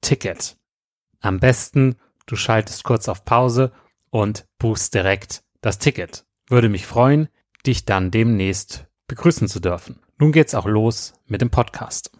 Ticket. Am besten, du schaltest kurz auf Pause und buchst direkt das Ticket. Würde mich freuen, dich dann demnächst begrüßen zu dürfen. Nun geht's auch los mit dem Podcast.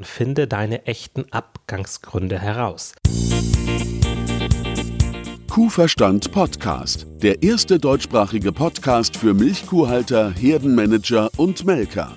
Finde deine echten Abgangsgründe heraus. Kuhverstand Podcast, der erste deutschsprachige Podcast für Milchkuhhalter, Herdenmanager und Melker.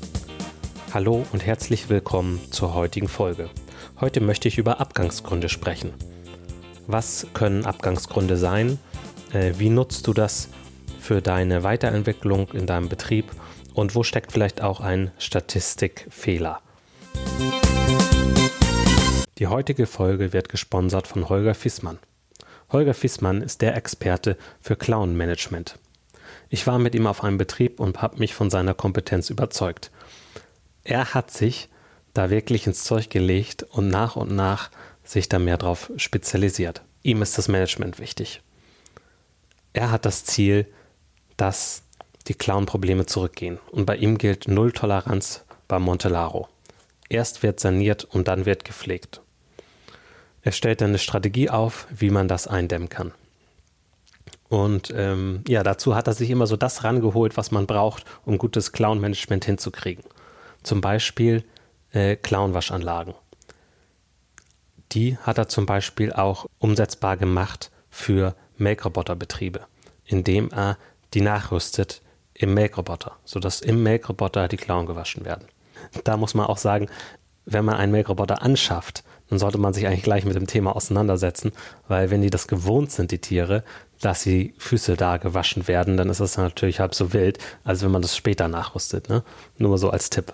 Hallo und herzlich willkommen zur heutigen Folge. Heute möchte ich über Abgangsgründe sprechen. Was können Abgangsgründe sein? Äh, wie nutzt du das für deine Weiterentwicklung in deinem Betrieb? Und wo steckt vielleicht auch ein Statistikfehler? Die heutige Folge wird gesponsert von Holger Fissmann. Holger Fissmann ist der Experte für Clown-Management. Ich war mit ihm auf einem Betrieb und habe mich von seiner Kompetenz überzeugt er hat sich da wirklich ins Zeug gelegt und nach und nach sich da mehr drauf spezialisiert. Ihm ist das Management wichtig. Er hat das Ziel, dass die Clown-Probleme zurückgehen. Und bei ihm gilt Null Toleranz beim Montelaro. Erst wird saniert und dann wird gepflegt. Er stellt dann eine Strategie auf, wie man das eindämmen kann. Und ähm, ja, dazu hat er sich immer so das rangeholt, was man braucht, um gutes Clown-Management hinzukriegen. Zum Beispiel äh, Clownwaschanlagen. Die hat er zum Beispiel auch umsetzbar gemacht für Melkroboterbetriebe, indem er die nachrüstet im Melkroboter, sodass im Melkroboter die Klauen gewaschen werden. Da muss man auch sagen, wenn man einen Melkroboter anschafft, dann sollte man sich eigentlich gleich mit dem Thema auseinandersetzen, weil wenn die das gewohnt sind, die Tiere, dass die Füße da gewaschen werden, dann ist das natürlich halb so wild, als wenn man das später nachrüstet. Ne? Nur so als Tipp.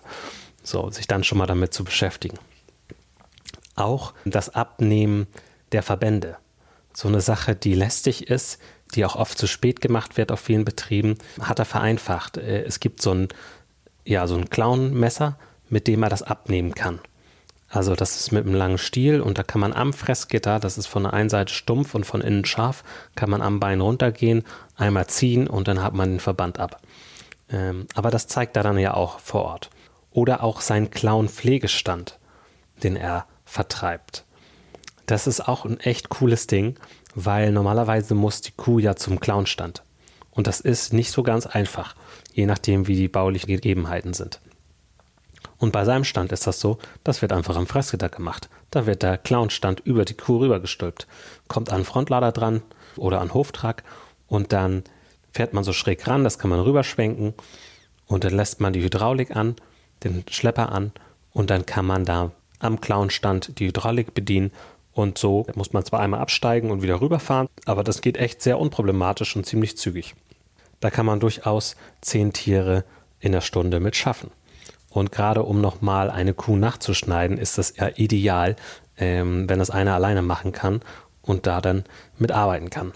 So, sich dann schon mal damit zu beschäftigen. Auch das Abnehmen der Verbände. so eine Sache, die lästig ist, die auch oft zu spät gemacht wird auf vielen Betrieben, hat er vereinfacht. Äh, es gibt so ein, ja, so ein Clown-Messer, mit dem er das abnehmen kann. Also das ist mit einem langen Stiel und da kann man am Fressgitter, das ist von der einen Seite stumpf und von innen scharf, kann man am Bein runtergehen, einmal ziehen und dann hat man den Verband ab. Ähm, aber das zeigt er dann ja auch vor Ort. Oder auch sein Clown-Pflegestand, den er vertreibt. Das ist auch ein echt cooles Ding, weil normalerweise muss die Kuh ja zum Clownstand. Und das ist nicht so ganz einfach, je nachdem, wie die baulichen Gegebenheiten sind. Und bei seinem Stand ist das so, das wird einfach am Fressgitter gemacht. Da wird der Clownstand über die Kuh rübergestülpt, kommt an Frontlader dran oder an Hoftrag und dann fährt man so schräg ran, das kann man rüberschwenken und dann lässt man die Hydraulik an, den Schlepper an und dann kann man da am Clownstand die Hydraulik bedienen und so muss man zwar einmal absteigen und wieder rüberfahren, aber das geht echt sehr unproblematisch und ziemlich zügig. Da kann man durchaus zehn Tiere in der Stunde mit schaffen. Und gerade um nochmal eine Kuh nachzuschneiden, ist das ja ideal, ähm, wenn das einer alleine machen kann und da dann mitarbeiten kann.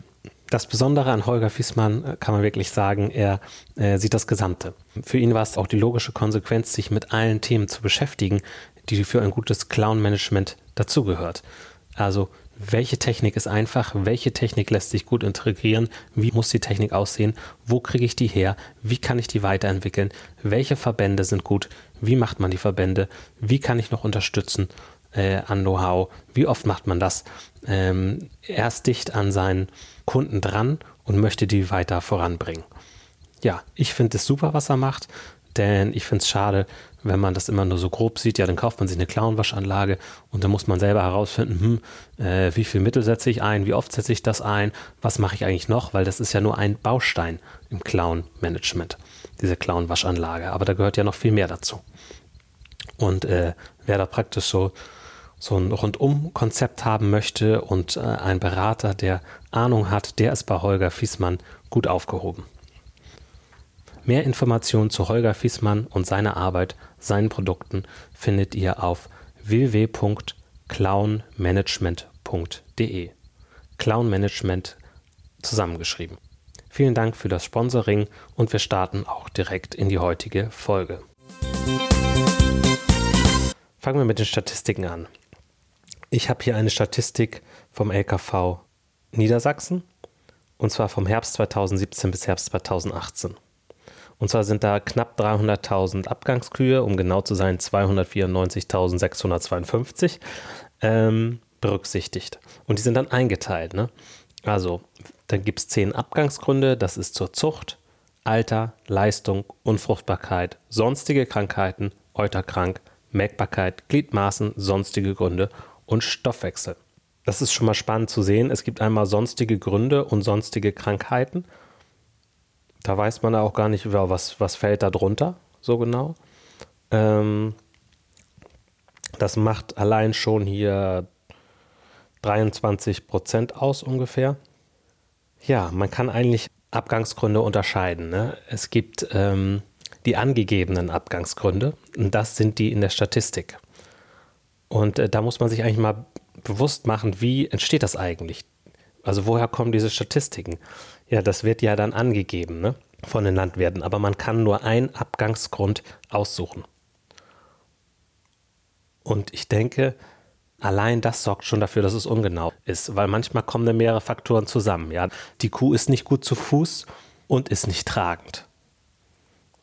Das Besondere an Holger Fiesmann äh, kann man wirklich sagen, er äh, sieht das Gesamte. Für ihn war es auch die logische Konsequenz, sich mit allen Themen zu beschäftigen, die für ein gutes Clown-Management dazugehört. Also welche Technik ist einfach, welche Technik lässt sich gut integrieren, wie muss die Technik aussehen, wo kriege ich die her, wie kann ich die weiterentwickeln, welche Verbände sind gut, wie macht man die Verbände, wie kann ich noch unterstützen äh, an Know-how, wie oft macht man das. Ähm, er ist dicht an seinen Kunden dran und möchte die weiter voranbringen. Ja, ich finde es super, was er macht, denn ich finde es schade, wenn man das immer nur so grob sieht, ja, dann kauft man sich eine Clownwaschanlage und dann muss man selber herausfinden, hm, äh, wie viel Mittel setze ich ein, wie oft setze ich das ein, was mache ich eigentlich noch, weil das ist ja nur ein Baustein im Clown-Management, diese Clownwaschanlage. Aber da gehört ja noch viel mehr dazu. Und äh, wer da praktisch so, so ein Rundum-Konzept haben möchte und äh, ein Berater, der Ahnung hat, der ist bei Holger Fiesmann gut aufgehoben. Mehr Informationen zu Holger Fiesmann und seiner Arbeit, seinen Produkten findet ihr auf www.clownmanagement.de. Clownmanagement zusammengeschrieben. Vielen Dank für das Sponsoring und wir starten auch direkt in die heutige Folge. Fangen wir mit den Statistiken an. Ich habe hier eine Statistik vom LKV Niedersachsen und zwar vom Herbst 2017 bis Herbst 2018. Und zwar sind da knapp 300.000 Abgangskühe, um genau zu sein 294.652 ähm, berücksichtigt. Und die sind dann eingeteilt. Ne? Also, dann gibt es zehn Abgangsgründe. Das ist zur Zucht, Alter, Leistung, Unfruchtbarkeit, sonstige Krankheiten, Euterkrank, Merkbarkeit, Gliedmaßen, sonstige Gründe und Stoffwechsel. Das ist schon mal spannend zu sehen. Es gibt einmal sonstige Gründe und sonstige Krankheiten da weiß man auch gar nicht, was, was fällt da drunter so genau. Ähm, das macht allein schon hier 23 Prozent aus ungefähr. Ja, man kann eigentlich Abgangsgründe unterscheiden. Ne? Es gibt ähm, die angegebenen Abgangsgründe und das sind die in der Statistik. Und äh, da muss man sich eigentlich mal bewusst machen, wie entsteht das eigentlich? Also woher kommen diese Statistiken? Ja, das wird ja dann angegeben ne, von den Landwirten, aber man kann nur einen Abgangsgrund aussuchen. Und ich denke, allein das sorgt schon dafür, dass es ungenau ist, weil manchmal kommen da mehrere Faktoren zusammen. Ja, die Kuh ist nicht gut zu Fuß und ist nicht tragend.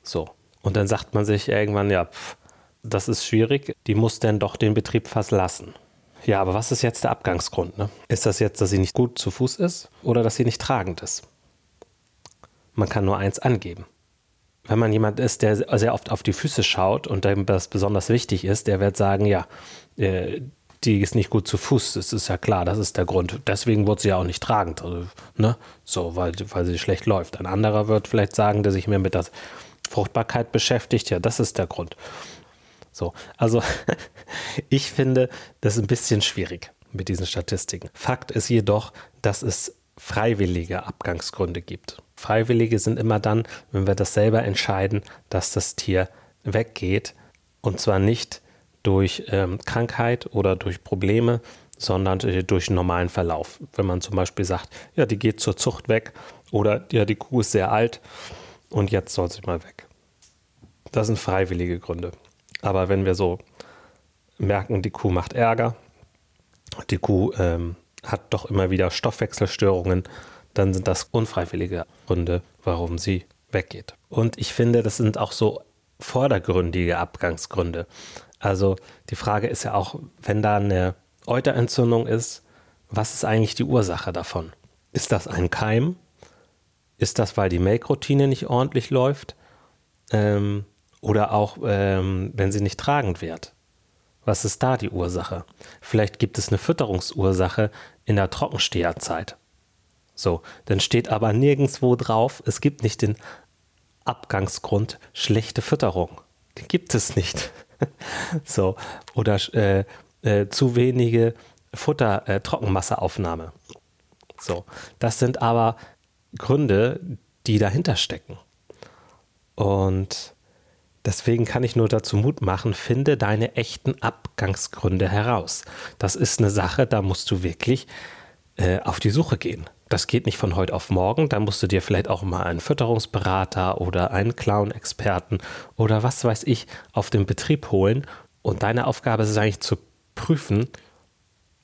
So. Und dann sagt man sich irgendwann, ja, pff, das ist schwierig, die muss denn doch den Betrieb verlassen. Ja, aber was ist jetzt der Abgangsgrund? Ne? Ist das jetzt, dass sie nicht gut zu Fuß ist oder dass sie nicht tragend ist? Man kann nur eins angeben. Wenn man jemand ist, der sehr oft auf die Füße schaut und dem das besonders wichtig ist, der wird sagen, ja, äh, die ist nicht gut zu Fuß, das ist ja klar, das ist der Grund. Deswegen wird sie ja auch nicht tragend, also, ne? So, weil, weil sie schlecht läuft. Ein anderer wird vielleicht sagen, der sich mehr mit der Fruchtbarkeit beschäftigt, ja, das ist der Grund. So, also ich finde das ein bisschen schwierig mit diesen Statistiken. Fakt ist jedoch, dass es freiwillige Abgangsgründe gibt. Freiwillige sind immer dann, wenn wir das selber entscheiden, dass das Tier weggeht. Und zwar nicht durch ähm, Krankheit oder durch Probleme, sondern durch einen normalen Verlauf. Wenn man zum Beispiel sagt, ja, die geht zur Zucht weg oder ja, die Kuh ist sehr alt und jetzt soll sie mal weg. Das sind freiwillige Gründe. Aber wenn wir so merken, die Kuh macht Ärger, die Kuh ähm, hat doch immer wieder Stoffwechselstörungen, dann sind das unfreiwillige Gründe, warum sie weggeht. Und ich finde, das sind auch so vordergründige Abgangsgründe. Also die Frage ist ja auch, wenn da eine Euterentzündung ist, was ist eigentlich die Ursache davon? Ist das ein Keim? Ist das, weil die Melkroutine nicht ordentlich läuft? Ähm, oder auch, ähm, wenn sie nicht tragend wird? Was ist da die Ursache? Vielleicht gibt es eine Fütterungsursache in der Trockensteherzeit. So, dann steht aber nirgendwo drauf, es gibt nicht den Abgangsgrund schlechte Fütterung. Den gibt es nicht. so, oder äh, äh, zu wenige Futter, äh, Trockenmasseaufnahme. So, das sind aber Gründe, die dahinter stecken. Und deswegen kann ich nur dazu Mut machen, finde deine echten Abgangsgründe heraus. Das ist eine Sache, da musst du wirklich äh, auf die Suche gehen. Das geht nicht von heute auf morgen. Da musst du dir vielleicht auch mal einen Fütterungsberater oder einen Clown-Experten oder was weiß ich auf den Betrieb holen. Und deine Aufgabe ist es eigentlich zu prüfen,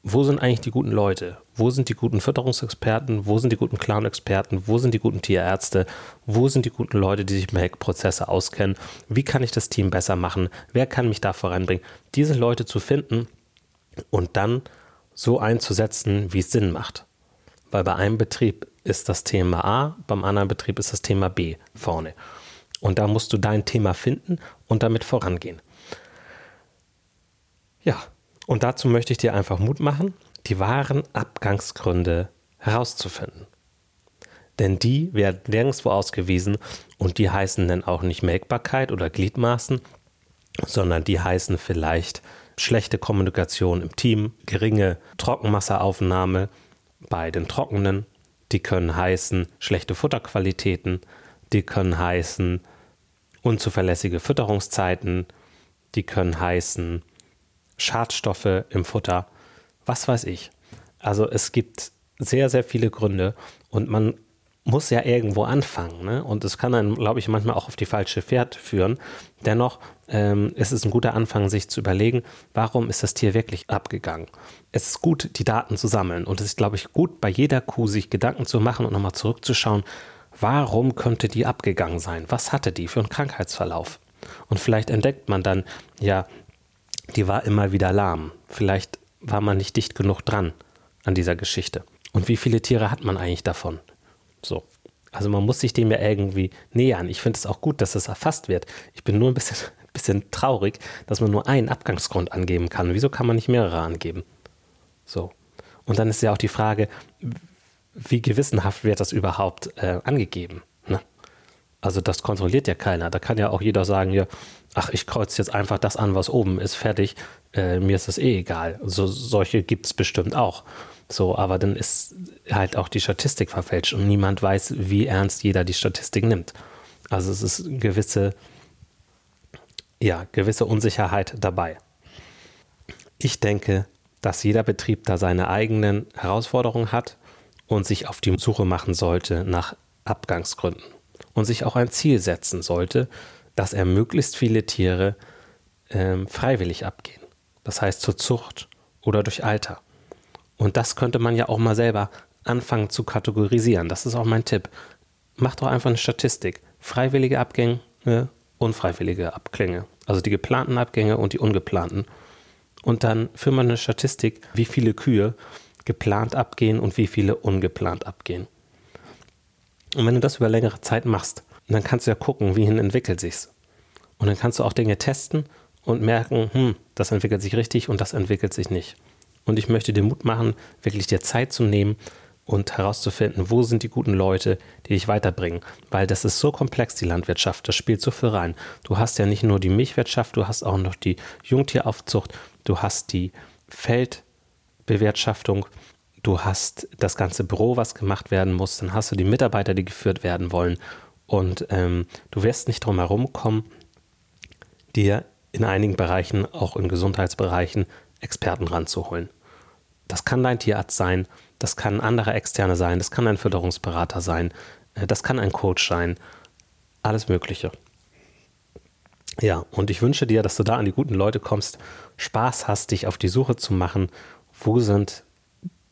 wo sind eigentlich die guten Leute? Wo sind die guten Fütterungsexperten? Wo sind die guten Clown-Experten? Wo sind die guten Tierärzte? Wo sind die guten Leute, die sich mit Melkprozesse auskennen? Wie kann ich das Team besser machen? Wer kann mich da voranbringen? Diese Leute zu finden und dann so einzusetzen, wie es Sinn macht. Weil bei einem Betrieb ist das Thema A, beim anderen Betrieb ist das Thema B vorne. Und da musst du dein Thema finden und damit vorangehen. Ja, und dazu möchte ich dir einfach Mut machen, die wahren Abgangsgründe herauszufinden. Denn die werden nirgendwo ausgewiesen und die heißen dann auch nicht Melkbarkeit oder Gliedmaßen, sondern die heißen vielleicht schlechte Kommunikation im Team, geringe Trockenmasseaufnahme, bei den Trockenen. Die können heißen schlechte Futterqualitäten, die können heißen unzuverlässige Fütterungszeiten, die können heißen Schadstoffe im Futter, was weiß ich. Also es gibt sehr, sehr viele Gründe und man muss ja irgendwo anfangen. Ne? Und es kann dann, glaube ich, manchmal auch auf die falsche Pferd führen. Dennoch ähm, ist es ein guter Anfang, sich zu überlegen, warum ist das Tier wirklich abgegangen? Es ist gut, die Daten zu sammeln. Und es ist, glaube ich, gut, bei jeder Kuh sich Gedanken zu machen und nochmal zurückzuschauen, warum könnte die abgegangen sein? Was hatte die für einen Krankheitsverlauf? Und vielleicht entdeckt man dann, ja, die war immer wieder lahm. Vielleicht war man nicht dicht genug dran an dieser Geschichte. Und wie viele Tiere hat man eigentlich davon? So. Also man muss sich dem ja irgendwie nähern. Ich finde es auch gut, dass das erfasst wird. Ich bin nur ein bisschen, bisschen traurig, dass man nur einen Abgangsgrund angeben kann. Wieso kann man nicht mehrere angeben? So. Und dann ist ja auch die Frage, wie gewissenhaft wird das überhaupt äh, angegeben? Also das kontrolliert ja keiner. Da kann ja auch jeder sagen, ja, ach, ich kreuze jetzt einfach das an, was oben ist, fertig. Äh, mir ist das eh egal. So, solche gibt es bestimmt auch. So, aber dann ist halt auch die Statistik verfälscht und niemand weiß, wie ernst jeder die Statistik nimmt. Also es ist gewisse, ja, gewisse Unsicherheit dabei. Ich denke, dass jeder Betrieb da seine eigenen Herausforderungen hat und sich auf die Suche machen sollte nach Abgangsgründen und sich auch ein Ziel setzen sollte, dass er möglichst viele Tiere ähm, freiwillig abgehen. Das heißt zur Zucht oder durch Alter. Und das könnte man ja auch mal selber anfangen zu kategorisieren. Das ist auch mein Tipp. Mach doch einfach eine Statistik. Freiwillige Abgänge, unfreiwillige Abgänge. Also die geplanten Abgänge und die ungeplanten. Und dann führt man eine Statistik, wie viele Kühe geplant abgehen und wie viele ungeplant abgehen. Und wenn du das über längere Zeit machst, dann kannst du ja gucken, wie hin entwickelt sich's. Und dann kannst du auch Dinge testen und merken, hm, das entwickelt sich richtig und das entwickelt sich nicht. Und ich möchte dir Mut machen, wirklich dir Zeit zu nehmen und herauszufinden, wo sind die guten Leute, die dich weiterbringen. Weil das ist so komplex, die Landwirtschaft, das spielt so viel rein. Du hast ja nicht nur die Milchwirtschaft, du hast auch noch die Jungtieraufzucht, du hast die Feldbewirtschaftung, du hast das ganze Büro, was gemacht werden muss, dann hast du die Mitarbeiter, die geführt werden wollen. Und ähm, du wirst nicht drum herum kommen, dir in einigen Bereichen, auch in Gesundheitsbereichen, Experten ranzuholen. Das kann dein Tierarzt sein, das kann ein anderer Externe sein, das kann ein Förderungsberater sein, äh, das kann ein Coach sein, alles Mögliche. Ja, und ich wünsche dir, dass du da an die guten Leute kommst, Spaß hast, dich auf die Suche zu machen, wo sind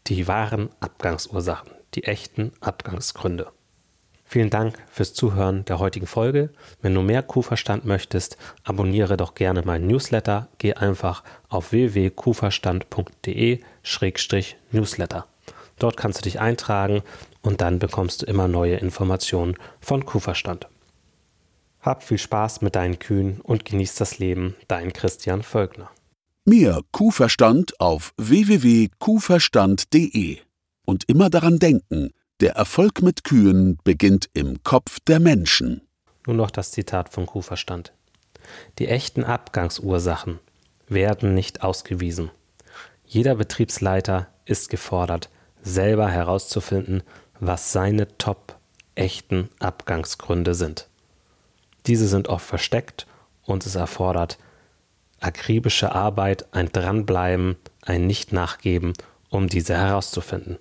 die wahren Abgangsursachen, die echten Abgangsgründe. Vielen Dank fürs Zuhören der heutigen Folge. Wenn du mehr Kuhverstand möchtest, abonniere doch gerne meinen Newsletter. Geh einfach auf www.kuhverstand.de-newsletter. Dort kannst du dich eintragen und dann bekommst du immer neue Informationen von Kuhverstand. Hab viel Spaß mit deinen Kühen und genieß das Leben. Dein Christian Völkner. Mehr Kuhverstand auf www.kuhverstand.de. Und immer daran denken, der Erfolg mit Kühen beginnt im Kopf der Menschen. Nun noch das Zitat von Kuhverstand. Die echten Abgangsursachen werden nicht ausgewiesen. Jeder Betriebsleiter ist gefordert, selber herauszufinden, was seine top echten Abgangsgründe sind. Diese sind oft versteckt und es erfordert akribische Arbeit, ein Dranbleiben, ein Nicht-Nachgeben, um diese herauszufinden.